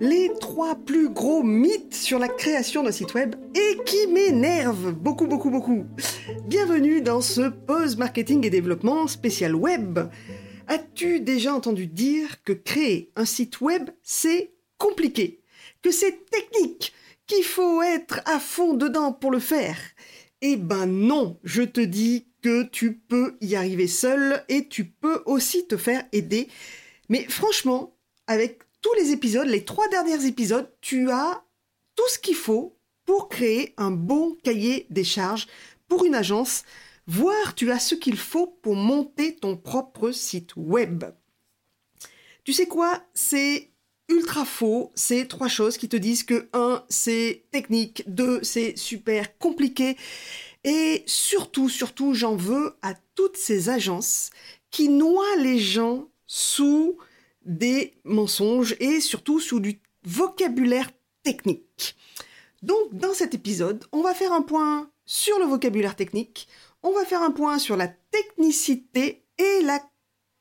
les trois plus gros mythes sur la création d'un site web et qui m'énervent beaucoup, beaucoup, beaucoup. Bienvenue dans ce Pause Marketing et Développement spécial web. As-tu déjà entendu dire que créer un site web, c'est compliqué, que c'est technique, qu'il faut être à fond dedans pour le faire? Eh ben non, je te dis que tu peux y arriver seul et tu peux aussi te faire aider. Mais franchement, avec tous les épisodes, les trois derniers épisodes, tu as tout ce qu'il faut pour créer un bon cahier des charges pour une agence, voire tu as ce qu'il faut pour monter ton propre site web. Tu sais quoi? C'est ultra faux, c'est trois choses qui te disent que 1 c'est technique, 2 c'est super compliqué. Et surtout surtout j'en veux à toutes ces agences qui noient les gens sous des mensonges et surtout sous du vocabulaire technique. Donc dans cet épisode, on va faire un point sur le vocabulaire technique, on va faire un point sur la technicité et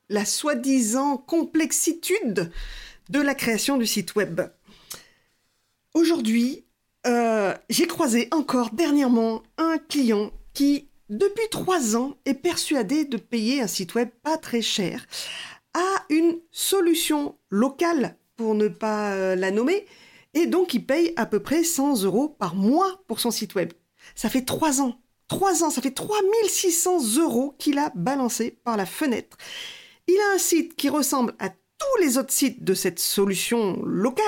la, soi-disant complexitude de la création du site web. Aujourd'hui, euh, j'ai croisé encore dernièrement un client qui, depuis trois ans, est persuadé de payer un site web pas très cher une solution locale, pour ne pas euh, la nommer, et donc il paye à peu près 100 euros par mois pour son site web. Ça fait trois ans. Trois ans, ça fait 3600 euros qu'il a balancé par la fenêtre. Il a un site qui ressemble à tous les autres sites de cette solution locale.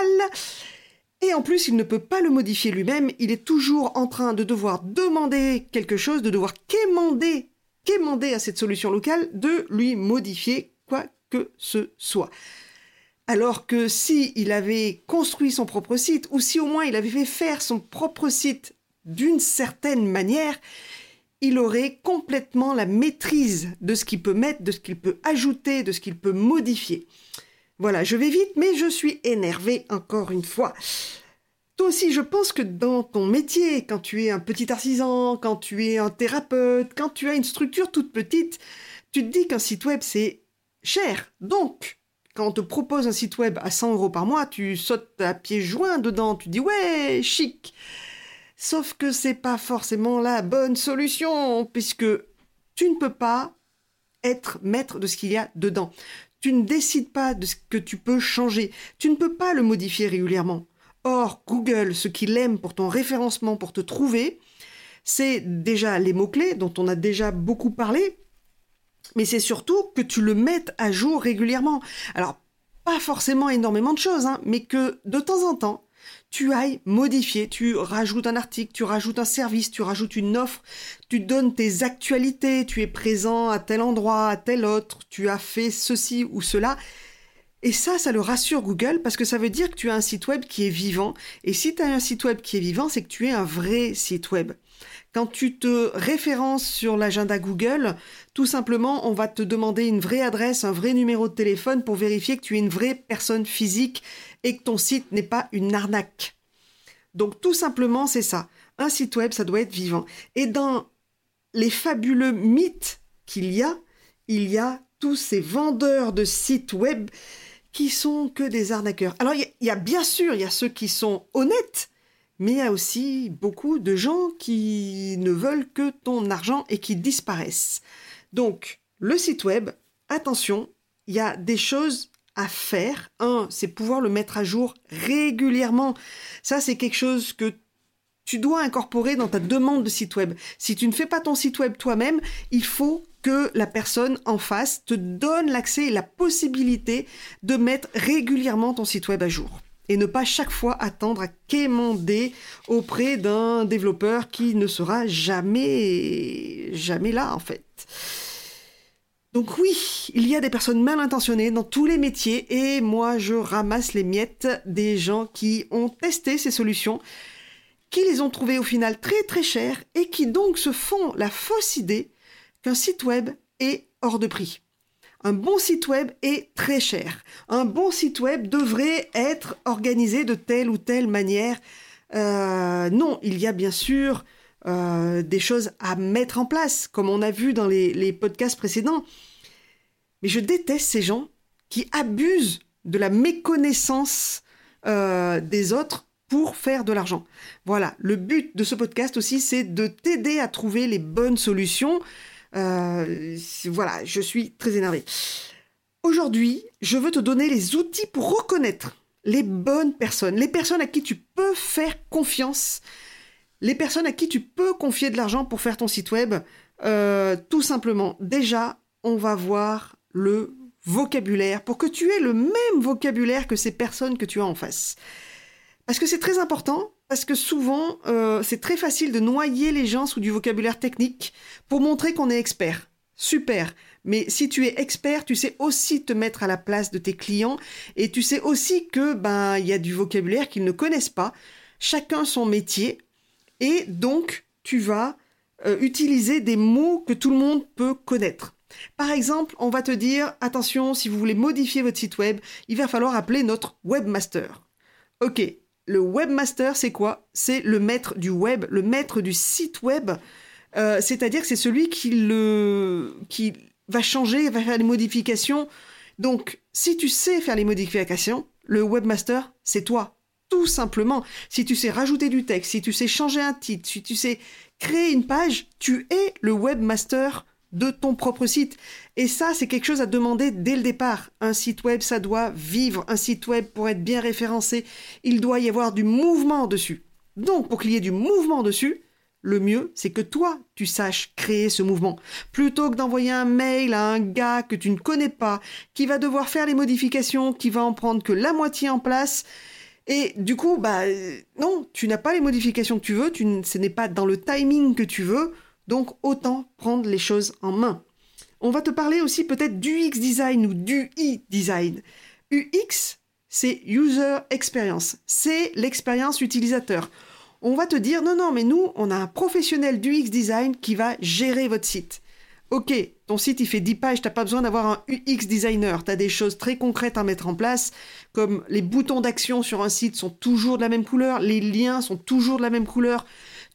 Et en plus, il ne peut pas le modifier lui-même. Il est toujours en train de devoir demander quelque chose, de devoir quémander, quémander à cette solution locale de lui modifier quoi que ce soit. Alors que si il avait construit son propre site, ou si au moins il avait fait faire son propre site d'une certaine manière, il aurait complètement la maîtrise de ce qu'il peut mettre, de ce qu'il peut ajouter, de ce qu'il peut modifier. Voilà, je vais vite, mais je suis énervé encore une fois. Toi aussi, je pense que dans ton métier, quand tu es un petit artisan, quand tu es un thérapeute, quand tu as une structure toute petite, tu te dis qu'un site web, c'est cher. Donc, quand on te propose un site web à 100 euros par mois, tu sautes à pieds joints dedans, tu dis ouais, chic. Sauf que c'est pas forcément la bonne solution, puisque tu ne peux pas être maître de ce qu'il y a dedans. Tu ne décides pas de ce que tu peux changer. Tu ne peux pas le modifier régulièrement. Or, Google, ce qu'il aime pour ton référencement, pour te trouver, c'est déjà les mots-clés dont on a déjà beaucoup parlé, mais c'est surtout que tu le mettes à jour régulièrement. Alors, pas forcément énormément de choses, hein, mais que de temps en temps, tu ailles modifier, tu rajoutes un article, tu rajoutes un service, tu rajoutes une offre, tu donnes tes actualités, tu es présent à tel endroit, à tel autre, tu as fait ceci ou cela. Et ça, ça le rassure Google parce que ça veut dire que tu as un site web qui est vivant. Et si tu as un site web qui est vivant, c'est que tu es un vrai site web. Quand tu te références sur l'agenda Google, tout simplement, on va te demander une vraie adresse, un vrai numéro de téléphone pour vérifier que tu es une vraie personne physique et que ton site n'est pas une arnaque. Donc tout simplement, c'est ça. Un site web, ça doit être vivant. Et dans les fabuleux mythes qu'il y a, il y a tous ces vendeurs de sites web qui sont que des arnaqueurs. Alors il y, a bien sûr, il y a ceux qui sont honnêtes mais il y a aussi beaucoup de gens qui ne veulent que ton argent et qui disparaissent. Donc, le site web, attention, il y a des choses à faire. Un, c'est pouvoir le mettre à jour régulièrement. Ça, c'est quelque chose que tu dois incorporer dans ta demande de site web. Si tu ne fais pas ton site web toi-même, il faut que la personne en face te donne l'accès et la possibilité de mettre régulièrement ton site web à jour et ne pas chaque fois attendre à quémander auprès d'un développeur qui ne sera jamais, jamais là en fait. Donc oui, il y a des personnes mal intentionnées dans tous les métiers et moi je ramasse les miettes des gens qui ont testé ces solutions, qui les ont trouvées au final très très chères et qui donc se font la fausse idée qu'un site web est hors de prix. Un bon site web est très cher. Un bon site web devrait être organisé de telle ou telle manière. Euh, non, il y a bien sûr euh, des choses à mettre en place, comme on a vu dans les, podcasts précédents. Mais je déteste ces gens qui abusent de la méconnaissance euh, des autres pour faire de l'argent. Voilà, le but de ce podcast aussi, c'est de t'aider à trouver les bonnes solutions. Euh, voilà, je suis très énervée. Aujourd'hui, je veux te donner les outils pour reconnaître les bonnes personnes, les personnes à qui tu peux faire confiance, les personnes à qui tu peux confier de l'argent pour faire ton site web. Euh, tout simplement, déjà, on va voir le vocabulaire pour que tu aies le même vocabulaire que ces personnes que tu as en face. Parce que c'est très important, parce que souvent, euh, c'est très facile de noyer les gens sous du vocabulaire technique pour montrer qu'on est expert. Super. Mais si tu es expert, tu sais aussi te mettre à la place de tes clients et tu sais aussi que ben il y a du vocabulaire qu'ils ne connaissent pas. Chacun son métier et donc tu vas euh, utiliser des mots que tout le monde peut connaître. Par exemple, on va te dire, attention, si vous voulez modifier votre site web, il va falloir appeler notre webmaster. Ok, le webmaster, c'est quoi? C'est le maître du web, le maître du site web. Euh, c'est-à-dire que c'est celui qui, le, qui va changer, va faire les modifications. Donc, si tu sais faire les modifications, le webmaster, c'est toi. Tout simplement. Si tu sais rajouter du texte, si tu sais changer un titre, si tu sais créer une page, tu es le webmaster de ton propre site. Et ça, c'est quelque chose à demander dès le départ. Un site web, ça doit vivre. Un site web, pour être bien référencé, il doit y avoir du mouvement dessus. Donc, pour qu'il y ait du mouvement dessus, le mieux, c'est que toi, tu saches créer ce mouvement. Plutôt que d'envoyer un mail à un gars que tu ne connais pas, qui va devoir faire les modifications, qui va en prendre que la moitié en place. Et du coup, bah, non, tu n'as pas les modifications que tu veux, tu, ce n'est pas dans le timing que tu veux. Donc autant prendre les choses en main. On va te parler aussi peut-être du X design ou du i design. UX, c'est user experience, c'est l'expérience utilisateur. On va te dire non non mais nous on a un professionnel du X design qui va gérer votre site. Ok, ton site il fait 10 pages, t'as pas besoin d'avoir un UX designer, tu as des choses très concrètes à mettre en place, comme les boutons d'action sur un site sont toujours de la même couleur, les liens sont toujours de la même couleur,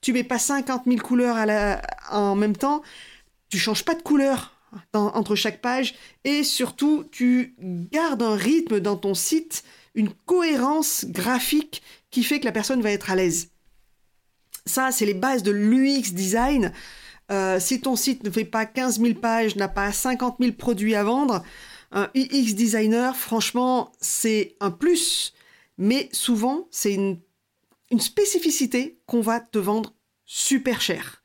tu mets pas 50 000 couleurs en même temps, tu changes pas de couleur entre chaque page et surtout tu gardes un rythme dans ton site, une cohérence graphique qui fait que la personne va être à l'aise. Ça, c'est les bases de l'UX design. Euh, si ton site ne fait pas 15 000 pages, n'a pas 50 000 produits à vendre, un UX designer, franchement, c'est un plus, mais souvent, c'est une une spécificité qu'on va te vendre super cher.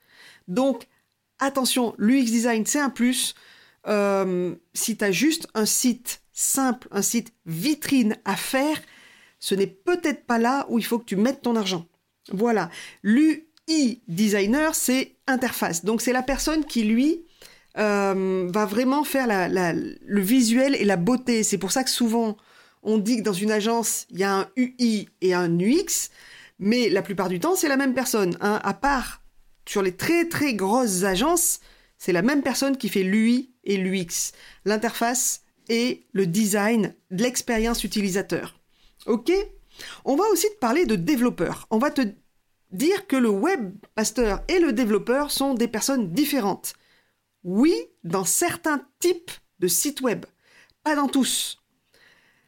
Donc, attention, l'UX design, c'est un plus. Euh, si tu as juste un site simple, un site vitrine à faire, ce n'est peut-être pas là où il faut que tu mettes ton argent. Voilà. L'UI designer, c'est interface. Donc, c'est la personne qui, lui, euh, va vraiment faire le visuel et la beauté. C'est pour ça que souvent, on dit que dans une agence, il y a un UI et un UX. Mais la plupart du temps, c'est la même personne. Hein. À part sur les très très grosses agences, c'est la même personne qui fait l'UI et l'UX, l'interface et le design de l'expérience utilisateur. Ok? On va aussi te parler de développeurs. On va te dire que le webmaster et le développeur sont des personnes différentes. Oui, dans certains types de sites web, pas dans tous.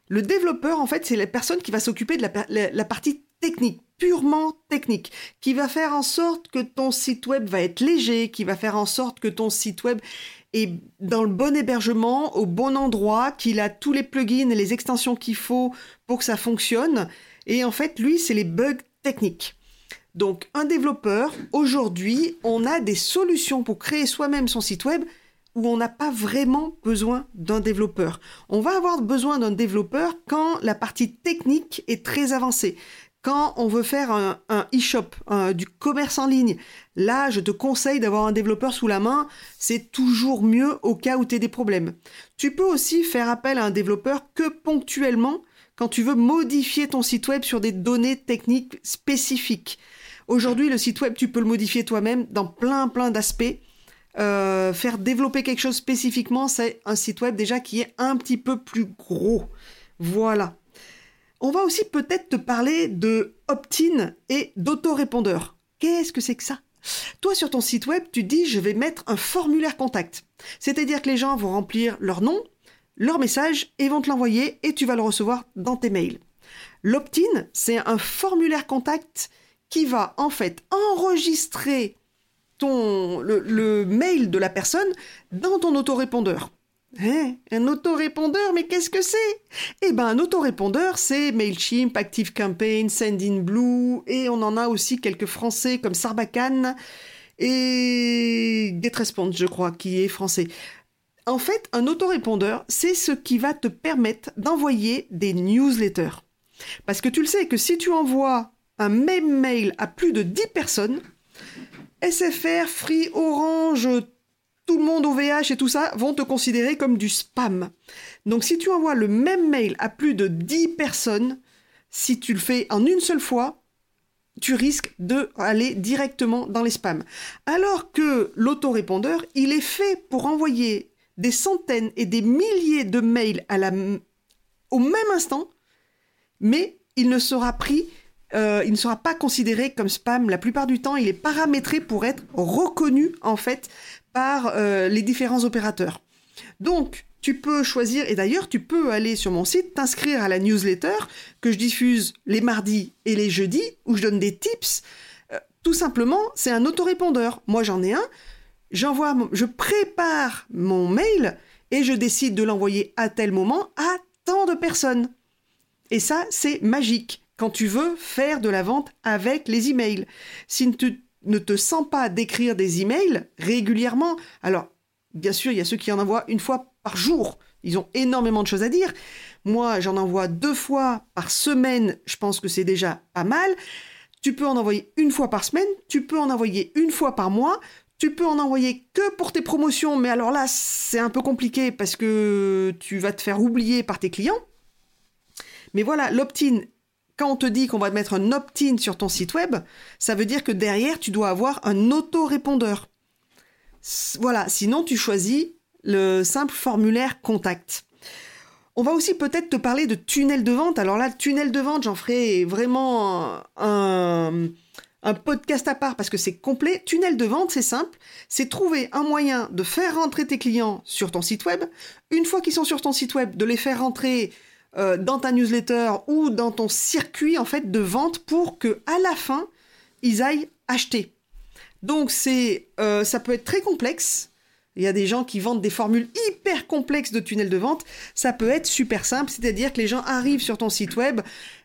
Le développeur, en fait, c'est la personne qui va s'occuper de la, la partie technique, purement technique, qui va faire en sorte que ton site web va être léger, qui va faire en sorte que ton site web est dans le bon hébergement, au bon endroit, qu'il a tous les plugins et les extensions qu'il faut pour que ça fonctionne. Et en fait, lui, c'est les bugs techniques. Donc, un développeur, aujourd'hui, on a des solutions pour créer soi-même son site web où on n'a pas vraiment besoin d'un développeur. On va avoir besoin d'un développeur quand la partie technique est très avancée. Quand on veut faire un, e-shop, du commerce en ligne, là, je te conseille d'avoir un développeur sous la main. C'est toujours mieux au cas où tu as des problèmes. Tu peux aussi faire appel à un développeur que ponctuellement quand tu veux modifier ton site web sur des données techniques spécifiques. Aujourd'hui, le site web, tu peux le modifier toi-même dans plein, plein d'aspects. Euh, faire développer quelque chose spécifiquement, c'est un site web déjà qui est un petit peu plus gros. Voilà. On va aussi peut-être te parler de opt-in et d'autorépondeur. Qu'est-ce que c'est que ça? Toi, sur ton site web, tu dis je vais mettre un formulaire contact. C'est-à-dire que les gens vont remplir leur nom, leur message et vont te l'envoyer et tu vas le recevoir dans tes mails. L'opt-in, c'est un formulaire contact qui va en fait enregistrer ton, le, mail de la personne dans ton autorépondeur. Hein? Un autorépondeur, mais qu'est-ce que c'est? Eh ben, un autorépondeur, c'est Mailchimp, ActiveCampaign, Sendinblue, et on en a aussi quelques français comme Sarbacane et GetResponse, je crois, qui est français. En fait, un autorépondeur, c'est ce qui va te permettre d'envoyer des newsletters. Parce que tu le sais que si tu envoies un même mail à plus de 10 personnes, SFR, Free, Orange, tout le monde OVH et tout ça vont te considérer comme du spam. Donc si tu envoies le même mail à plus de 10 personnes, si tu le fais en une seule fois, tu risques de aller directement dans les spams. Alors que l'autorépondeur, il est fait pour envoyer des centaines et des milliers de mails à la, au même instant, mais il ne sera pris, euh, il ne sera pas considéré comme spam. La plupart du temps, il est paramétré pour être reconnu en fait par euh, les différents opérateurs. Donc, tu peux choisir, et d'ailleurs, tu peux aller sur mon site, t'inscrire à la newsletter que je diffuse les mardis et les jeudis, où je donne des tips. Euh, tout simplement, c'est un autorépondeur. Moi, j'en ai un. J'envoie, je prépare mon mail et je décide de l'envoyer à tel moment à tant de personnes. Et ça, c'est magique quand tu veux faire de la vente avec les emails. Si ne te sens pas d'écrire des emails régulièrement, alors bien sûr, il y a ceux qui en envoient une fois par jour. Ils ont énormément de choses à dire. Moi, j'en envoie deux fois par semaine. Je pense que c'est déjà pas mal. Tu peux en envoyer une fois par semaine. Tu peux en envoyer une fois par mois. Tu peux en envoyer que pour tes promotions. Mais alors là, c'est un peu compliqué parce que tu vas te faire oublier par tes clients. Mais voilà, l'opt-in quand on te dit qu'on va te mettre un opt-in sur ton site web, ça veut dire que derrière, tu dois avoir un autorépondeur. Voilà, sinon tu choisis le simple formulaire contact. On va aussi peut-être te parler de tunnel de vente. Alors là, tunnel de vente, j'en ferai vraiment un, un podcast à part parce que c'est complet. Tunnel de vente, c'est simple. C'est trouver un moyen de faire rentrer tes clients sur ton site web. Une fois qu'ils sont sur ton site web, de les faire rentrer euh, dans ta newsletter ou dans ton circuit en fait de vente pour que à la fin ils aillent acheter. Donc c'est euh, ça peut être très complexe. Il y a des gens qui vendent des formules hyper complexes de tunnel de vente. Ça peut être super simple, c'est-à-dire que les gens arrivent sur ton site web,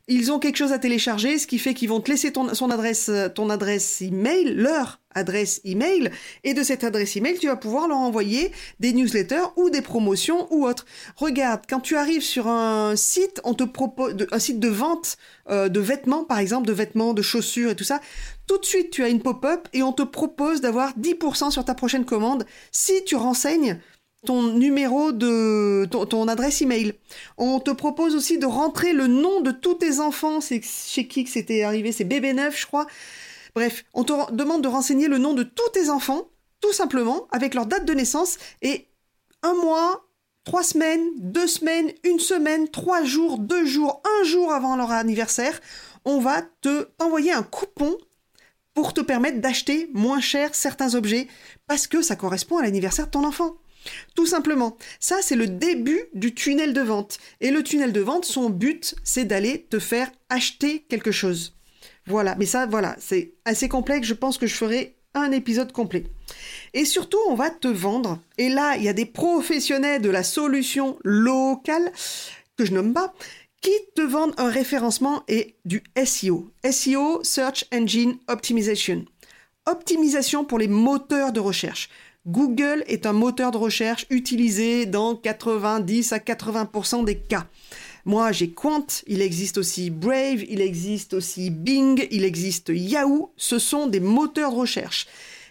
ils ont quelque chose à télécharger, ce qui fait qu'ils vont te laisser ton, adresse, euh, ton adresse email, leur adresse email, et de cette adresse email, tu vas pouvoir leur envoyer des newsletters ou des promotions ou autres. Regarde, quand tu arrives sur un site, on te propose un site de vente euh, de vêtements, par exemple, de vêtements, de chaussures et tout ça. Tout de suite, tu as une pop-up et on te propose d'avoir 10% sur ta prochaine commande si tu renseignes ton numéro de ton, adresse email. On te propose aussi de rentrer le nom de tous tes enfants. C'est chez qui que c'était arrivé? C'est bébé neuf, je crois. Bref, on te demande de renseigner le nom de tous tes enfants, tout simplement, avec leur date de naissance et un mois, trois semaines, deux semaines, une semaine, trois jours, deux jours, un jour avant leur anniversaire, on va te envoyer un coupon pour te permettre d'acheter moins cher certains objets parce que ça correspond à l'anniversaire de ton enfant. Tout simplement. Ça, c'est le début du tunnel de vente. Et le tunnel de vente, son but, c'est d'aller te faire acheter quelque chose. Voilà. Mais ça, voilà, c'est assez complexe. Je pense que je ferai un épisode complet. Et surtout, on va te vendre. Et là, il y a des professionnels de la solution locale, que je nomme pas, qui te vendent un référencement et du SEO. SEO, Search Engine Optimization. Optimisation pour les moteurs de recherche. Google est un moteur de recherche utilisé dans 90 à 80% des cas. Moi, j'ai Quant, il existe aussi Brave, il existe aussi Bing, il existe Yahoo. Ce sont des moteurs de recherche.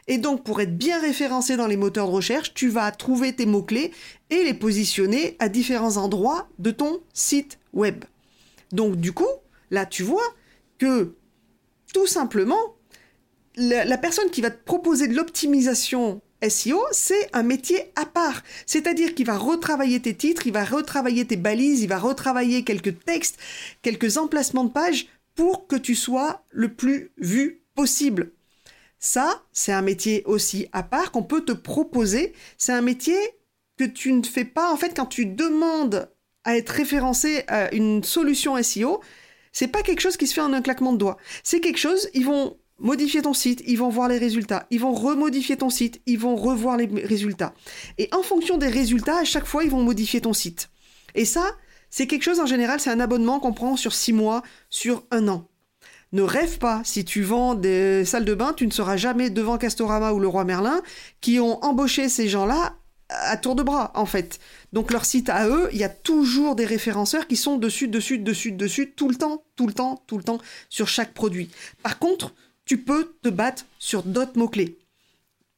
Et donc, pour être bien référencé dans les moteurs de recherche, tu vas trouver tes mots-clés et les positionner à différents endroits de ton site web. Donc, du coup, là, tu vois que tout simplement, la, personne qui va te proposer de l'optimisation SEO, c'est un métier à part. C'est-à-dire qu'il va retravailler tes titres, il va retravailler tes balises, il va retravailler quelques textes, quelques emplacements de pages pour que tu sois le plus vu possible. Ça, c'est un métier aussi à part qu'on peut te proposer. C'est un métier que tu ne fais pas, en fait, quand tu demandes à être référencé à une solution SEO, c'est pas quelque chose qui se fait en un claquement de doigts. C'est quelque chose, ils vont modifier ton site, ils vont voir les résultats, ils vont remodifier ton site, ils vont revoir les résultats. Et en fonction des résultats, à chaque fois, ils vont modifier ton site. Et ça, c'est quelque chose en général, c'est un abonnement qu'on prend sur six mois, sur un an. Ne rêve pas, si tu vends des salles de bain, tu ne seras jamais devant Castorama ou le Roi Merlin qui ont embauché ces gens-là à tour de bras, en fait. Donc leur site à eux, il y a toujours des référenceurs qui sont dessus, dessus, dessus, dessus, tout le temps, tout le temps, tout le temps, sur chaque produit. Par contre, tu peux te battre sur d'autres mots-clés.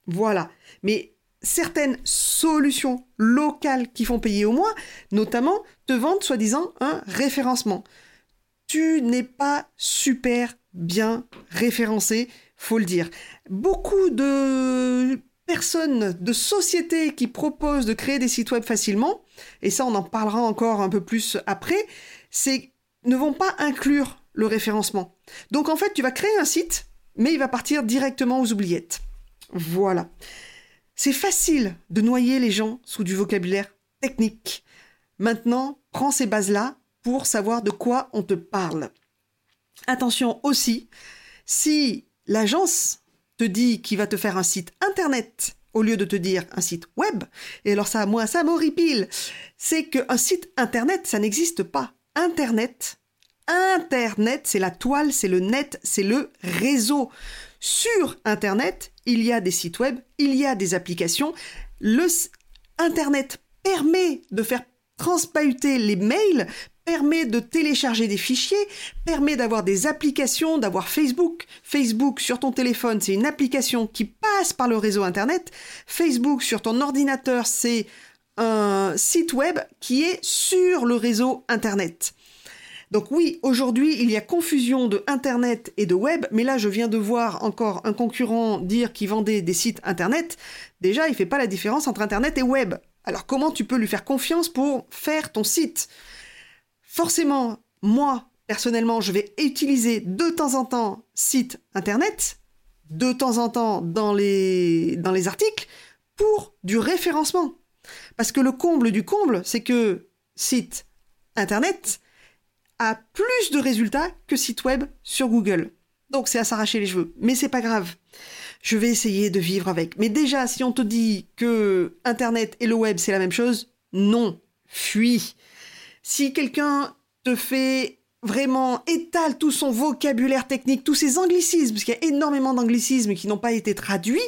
Voilà. Mais certaines solutions locales qui font payer au moins, notamment, te vendent soi-disant un référencement. Tu n'es pas super bien référencé, faut le dire. Beaucoup de personnes, de sociétés qui proposent de créer des sites web facilement, et ça on en parlera encore un peu plus après, ne vont pas inclure le référencement. Donc en fait, tu vas créer un site, mais il va partir directement aux oubliettes. Voilà. C'est facile de noyer les gens sous du vocabulaire technique. Maintenant, prends ces bases-là pour savoir de quoi on te parle. Attention aussi, si l'agence te dit qu'il va te faire un site internet au lieu de te dire un site web, et alors ça, moi, ça m'horripile, c'est qu'un site internet, ça n'existe pas. Internet, Internet, c'est la toile, c'est le net, c'est le réseau. Sur Internet, il y a des sites web, il y a des applications. Le Internet permet de faire transpahuter les mails, permet de télécharger des fichiers, permet d'avoir des applications, d'avoir Facebook. Facebook sur ton téléphone, c'est une application qui passe par le réseau Internet. Facebook sur ton ordinateur, c'est un site web qui est sur le réseau Internet. Donc oui, aujourd'hui, il y a confusion de Internet et de web, mais là, je viens de voir encore un concurrent dire qu'il vendait des sites Internet. Déjà, il fait pas la différence entre Internet et web. Alors comment tu peux lui faire confiance pour faire ton site? Forcément, moi, personnellement, je vais utiliser de temps en temps site Internet, de temps en temps dans les, dans les articles, pour du référencement. Parce que le comble du comble, c'est que site Internet, plus de résultats que site web sur Google. Donc c'est à s'arracher les cheveux. Mais c'est pas grave. Je vais essayer de vivre avec. Mais déjà, si on te dit que Internet et le web c'est la même chose, non. Fuis. Si quelqu'un te fait vraiment étale tout son vocabulaire technique, tous ses anglicismes, parce qu'il y a énormément d'anglicismes qui n'ont pas été traduits,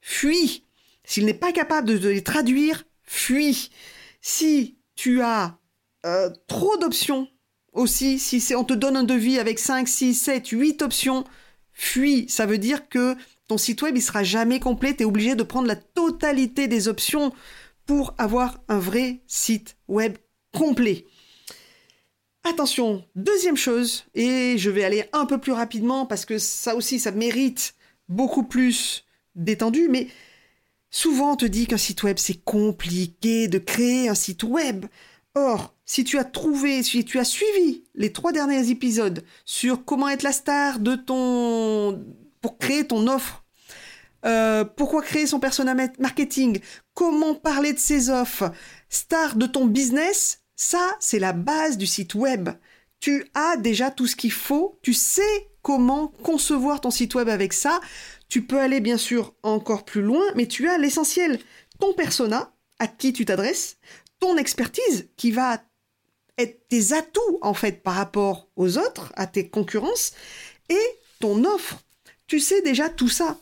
fuis. S'il n'est pas capable de les traduire, fuis. Si tu as euh, trop d'options aussi, si on te donne un devis avec 5, 6, 7, 8 options, fuis. Ça veut dire que ton site web, il sera jamais complet. Tu es obligé de prendre la totalité des options pour avoir un vrai site web complet. Attention, deuxième chose, et je vais aller un peu plus rapidement parce que ça aussi, ça mérite beaucoup plus d'étendue, mais souvent on te dit qu'un site web, c'est compliqué de créer un site web. Or, si tu as trouvé, si tu as suivi les trois derniers épisodes sur comment être la star de ton, pour créer ton offre, euh, pourquoi créer son persona marketing, comment parler de ses offres, star de ton business, ça, c'est la base du site web. Tu as déjà tout ce qu'il faut, tu sais comment concevoir ton site web avec ça. Tu peux aller bien sûr encore plus loin, mais tu as l'essentiel. Ton persona, à qui tu t'adresses, ton expertise qui va tes atouts en fait par rapport aux autres, à tes concurrences, et ton offre. Tu sais déjà tout ça.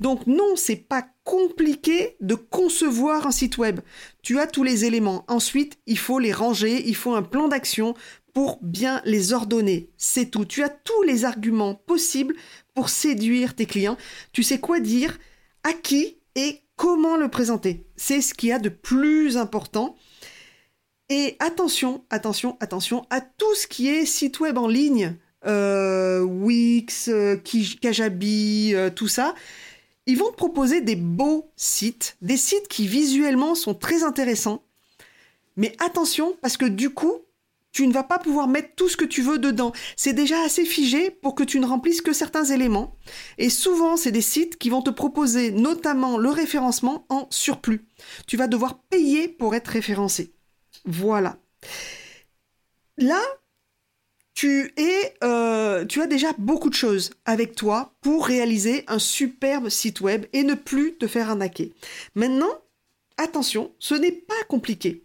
Donc non, c'est pas compliqué de concevoir un site web. Tu as tous les éléments. Ensuite, il faut les ranger, il faut un plan d'action pour bien les ordonner. C'est tout. Tu as tous les arguments possibles pour séduire tes clients. Tu sais quoi dire, à qui et comment le présenter. C'est ce qu'il y a de plus important. Et attention, attention, attention à tout ce qui est site web en ligne, euh, Wix, euh, Kajabi, euh, tout ça. Ils vont te proposer des beaux sites, des sites qui visuellement sont très intéressants. Mais attention, parce que du coup, tu ne vas pas pouvoir mettre tout ce que tu veux dedans. C'est déjà assez figé pour que tu ne remplisses que certains éléments. Et souvent, c'est des sites qui vont te proposer notamment le référencement en surplus. Tu vas devoir payer pour être référencé. Voilà. Là, euh, tu as déjà beaucoup de choses avec toi pour réaliser un superbe site web et ne plus te faire arnaquer. Maintenant, attention, ce n'est pas compliqué.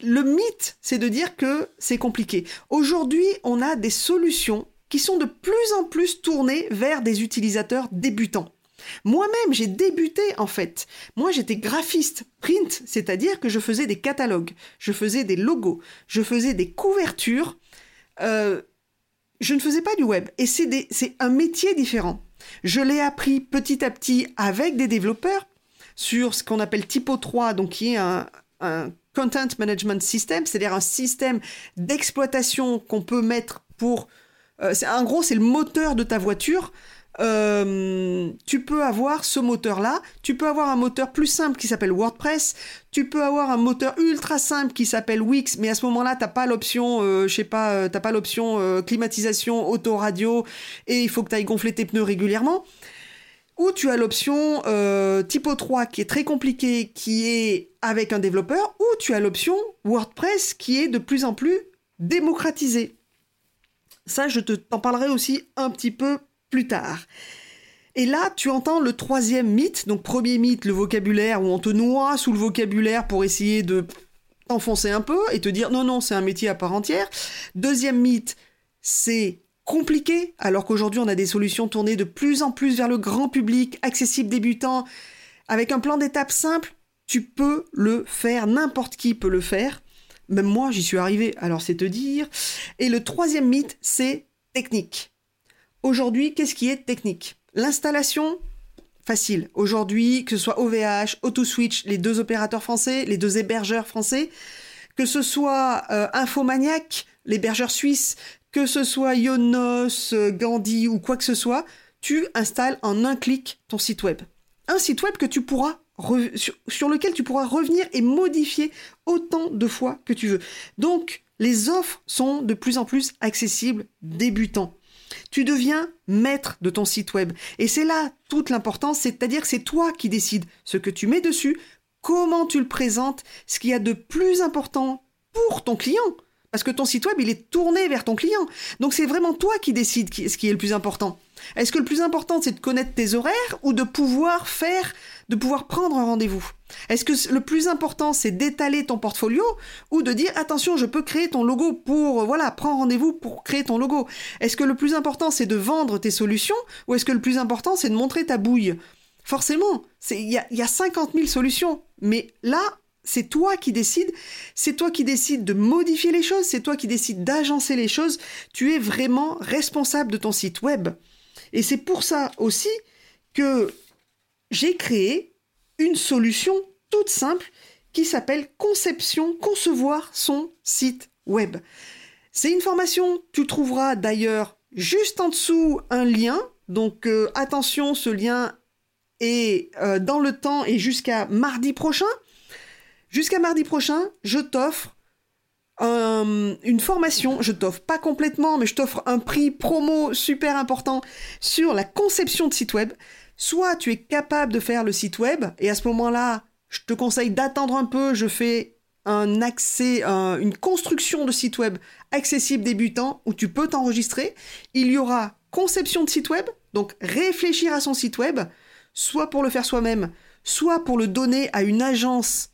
Le mythe, c'est de dire que c'est compliqué. Aujourd'hui, on a des solutions qui sont de plus en plus tournées vers des utilisateurs débutants. Moi-même, j'ai débuté en fait. Moi, j'étais graphiste print, c'est-à-dire que je faisais des catalogues, je faisais des logos, je faisais des couvertures euh, je ne faisais pas du web. Et c'est un métier différent. Je l'ai appris petit à petit avec des développeurs sur ce qu'on appelle Typo 3, donc qui est un, Content Management System, c'est-à-dire un système d'exploitation qu'on peut mettre pour... Euh, en gros, c'est le moteur de ta voiture euh, tu peux avoir ce moteur-là, tu peux avoir un moteur plus simple qui s'appelle WordPress, tu peux avoir un moteur ultra simple qui s'appelle Wix, mais à ce moment-là, t'as pas l'option, euh, je sais pas, euh, t'as pas l'option climatisation, auto-radio, et il faut que tu ailles gonfler tes pneus régulièrement. Ou tu as l'option Typo 3 qui est très compliquée, qui est avec un développeur, ou tu as l'option WordPress qui est de plus en plus démocratisée. Ça, je t'en parlerai aussi un petit peu plus tard. Et là, tu entends le troisième mythe. Donc, premier mythe, le vocabulaire, où on te noie sous le vocabulaire pour essayer de t'enfoncer un peu et te dire non, non, c'est un métier à part entière. Deuxième mythe, c'est compliqué, alors qu'aujourd'hui, on a des solutions tournées de plus en plus vers le grand public, accessible débutant, avec un plan d'étape simple. Tu peux le faire, n'importe qui peut le faire. Même moi, j'y suis arrivé, alors c'est te dire. Et le troisième mythe, c'est technique. Aujourd'hui, qu'est-ce qui est technique? L'installation, facile. Aujourd'hui, que ce soit OVH, AutoSwitch, les deux opérateurs français, les deux hébergeurs français, que ce soit euh, Infomaniac, l'hébergeur suisse, que ce soit Yonos, euh, Gandhi ou quoi que ce soit, tu installes en un clic ton site web. Un site web que tu pourras sur, lequel tu pourras revenir et modifier autant de fois que tu veux. Donc, les offres sont de plus en plus accessibles débutants. Tu deviens maître de ton site web. Et c'est là toute l'importance, c'est-à-dire que c'est toi qui décides ce que tu mets dessus, comment tu le présentes, ce qu'il y a de plus important pour ton client. Parce que ton site web, il est tourné vers ton client. Donc c'est vraiment toi qui décides ce qui est le plus important. Est-ce que le plus important, c'est de connaître tes horaires ou de pouvoir faire, de pouvoir prendre un rendez-vous Est-ce que le plus important, c'est d'étaler ton portfolio ou de dire attention, je peux créer ton logo pour, voilà, prends rendez-vous pour créer ton logo Est-ce que le plus important, c'est de vendre tes solutions ou est-ce que le plus important, c'est de montrer ta bouille? Forcément, il y a, y a 50 000 solutions. Mais là, c'est toi qui décides, c'est toi qui décides de modifier les choses, c'est toi qui décides d'agencer les choses, tu es vraiment responsable de ton site web. Et c'est pour ça aussi que j'ai créé une solution toute simple qui s'appelle Conception, concevoir son site web. C'est une formation, tu trouveras d'ailleurs juste en dessous un lien. Donc euh, attention, ce lien est euh, dans le temps et jusqu'à mardi prochain. Jusqu'à mardi prochain, je t'offre une formation, je t'offre pas complètement, mais je t'offre un prix promo super important sur la conception de site web. Soit tu es capable de faire le site web, et à ce moment-là, je te conseille d'attendre un peu, je fais un accès, une construction de site web accessible débutant où tu peux t'enregistrer. Il y aura conception de site web, donc réfléchir à son site web, soit pour le faire soi-même, soit pour le donner à une agence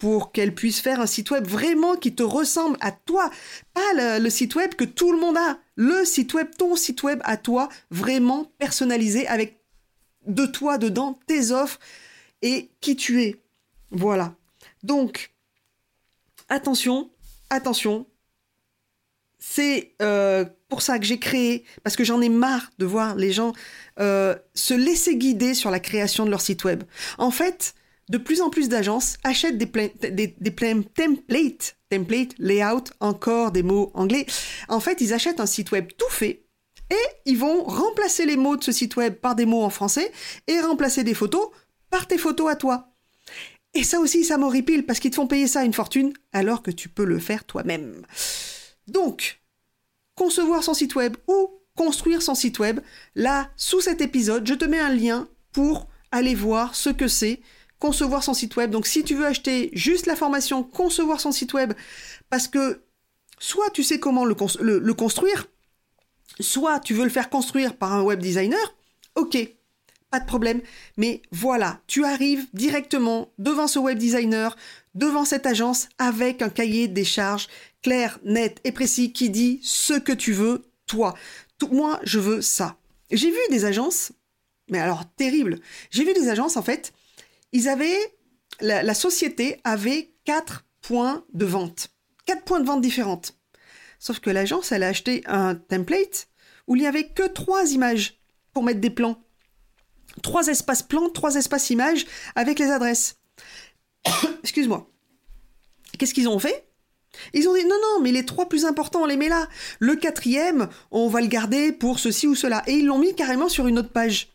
pour qu'elle puisse faire un site web vraiment qui te ressemble à toi. Pas le, site web que tout le monde a. Le site web, ton site web à toi, vraiment personnalisé avec de toi dedans, tes offres et qui tu es. Voilà. Donc, attention, attention. C'est euh, pour ça que j'ai créé, parce que j'en ai marre de voir les gens euh, se laisser guider sur la création de leur site web. En fait, de plus en plus d'agences achètent des, des, templates, template, layout, encore des mots anglais. En fait, ils achètent un site web tout fait et ils vont remplacer les mots de ce site web par des mots en français et remplacer des photos par tes photos à toi. Et ça aussi, ça m'horripile parce qu'ils te font payer ça une fortune alors que tu peux le faire toi-même. Donc, concevoir son site web ou construire son site web, là, sous cet épisode, je te mets un lien pour aller voir ce que c'est concevoir son site web. Donc si tu veux acheter juste la formation concevoir son site web, parce que soit tu sais comment le, le construire, soit tu veux le faire construire par un web designer, ok, pas de problème. Mais voilà, tu arrives directement devant ce web designer, devant cette agence, avec un cahier des charges clair, net et précis qui dit ce que tu veux, toi. moi, je veux ça. J'ai vu des agences, mais alors terrible. J'ai vu des agences, en fait, ils avaient, la, la société avait quatre points de vente. Quatre points de vente différentes. Sauf que l'agence, elle a acheté un template où il n'y avait que trois images pour mettre des plans. Trois espaces plans, trois espaces images avec les adresses. Excuse-moi. Qu'est-ce qu'ils ont fait? Ils ont dit non, non, mais les trois plus importants, on les met là. Le quatrième, on va le garder pour ceci ou cela. Et ils l'ont mis carrément sur une autre page.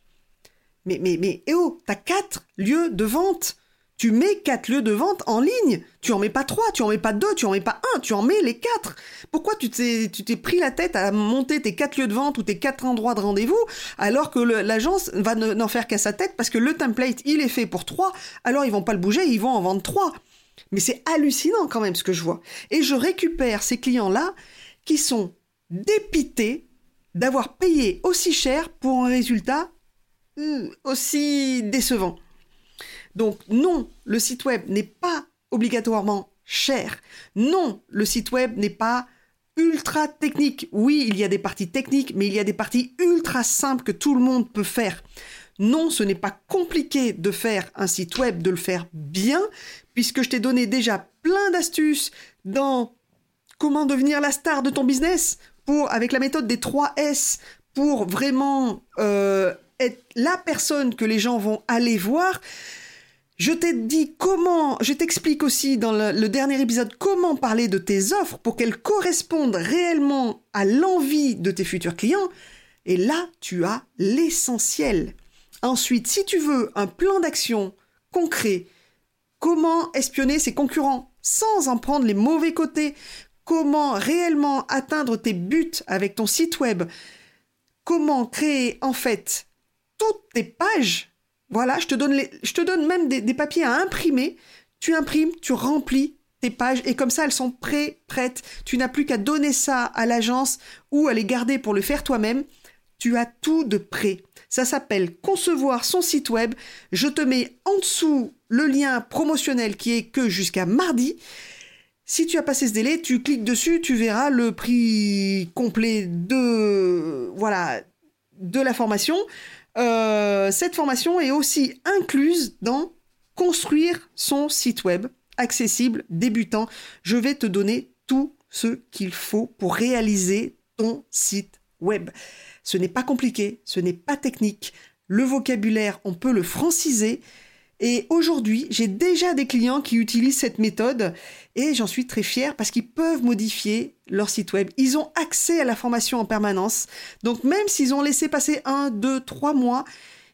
Mais, mais, mais, eh oh, t'as quatre lieux de vente. Tu mets quatre lieux de vente en ligne. Tu en mets pas trois, tu en mets pas deux, tu en mets pas un, tu en mets les quatre. Pourquoi tu t'es, pris la tête à monter tes quatre lieux de vente ou tes quatre endroits de rendez-vous alors que l'agence va n'en faire qu'à sa tête parce que le template, il est fait pour trois, alors ils vont pas le bouger, ils vont en vendre trois. Mais c'est hallucinant quand même ce que je vois. Et je récupère ces clients-là qui sont dépités d'avoir payé aussi cher pour un résultat euh, aussi décevant. Donc non, le site web n'est pas obligatoirement cher. Non, le site web n'est pas ultra technique. Oui, il y a des parties techniques, mais il y a des parties ultra simples que tout le monde peut faire. Non, ce n'est pas compliqué de faire un site web, de le faire bien, puisque je t'ai donné déjà plein d'astuces dans comment devenir la star de ton business pour avec la méthode des 3 S pour vraiment euh, être la personne que les gens vont aller voir. Je t'ai dit comment, je t'explique aussi dans le, dernier épisode comment parler de tes offres pour qu'elles correspondent réellement à l'envie de tes futurs clients. Et là, tu as l'essentiel. Ensuite, si tu veux un plan d'action concret, comment espionner ses concurrents sans en prendre les mauvais côtés, comment réellement atteindre tes buts avec ton site web, comment créer en fait toutes tes pages voilà, je te donne, je te donne même des, papiers à imprimer. Tu imprimes, tu remplis tes pages et comme ça elles sont prêtes, prêtes. Tu n'as plus qu'à donner ça à l'agence ou à les garder pour le faire toi-même. Tu as tout de prêt. Ça s'appelle concevoir son site web. Je te mets en dessous le lien promotionnel qui est que jusqu'à mardi. Si tu as passé ce délai, tu cliques dessus, tu verras le prix complet de voilà de la formation. Euh, cette formation est aussi incluse dans construire son site web accessible, débutant. Je vais te donner tout ce qu'il faut pour réaliser ton site web. Ce n'est pas compliqué, ce n'est pas technique. Le vocabulaire, on peut le franciser et aujourd'hui, j'ai déjà des clients qui utilisent cette méthode et j'en suis très fière parce qu'ils peuvent modifier leur site web. Ils ont accès à la formation en permanence. Donc même s'ils ont laissé passer un, deux, trois mois,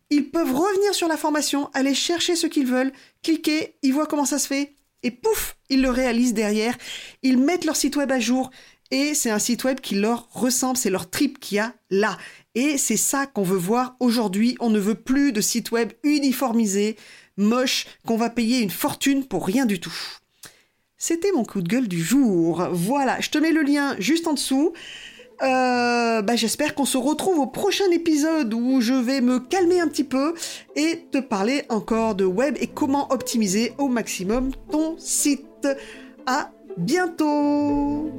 ils peuvent revenir sur la formation, aller chercher ce qu'ils veulent, cliquer, ils voient comment ça se fait et pouf, ils le réalisent derrière. Ils mettent leur site web à jour et c'est un site web qui leur ressemble, c'est leur trip qu'il y a là. Et c'est ça qu'on veut voir aujourd'hui. On ne veut plus de site web uniformisé moche qu'on va payer une fortune pour rien du tout. C'était mon coup de gueule du jour. Voilà, je te mets le lien juste en dessous. Euh, bah, j'espère qu'on se retrouve au prochain épisode où je vais me calmer un petit peu et te parler encore de web et comment optimiser au maximum ton site. À bientôt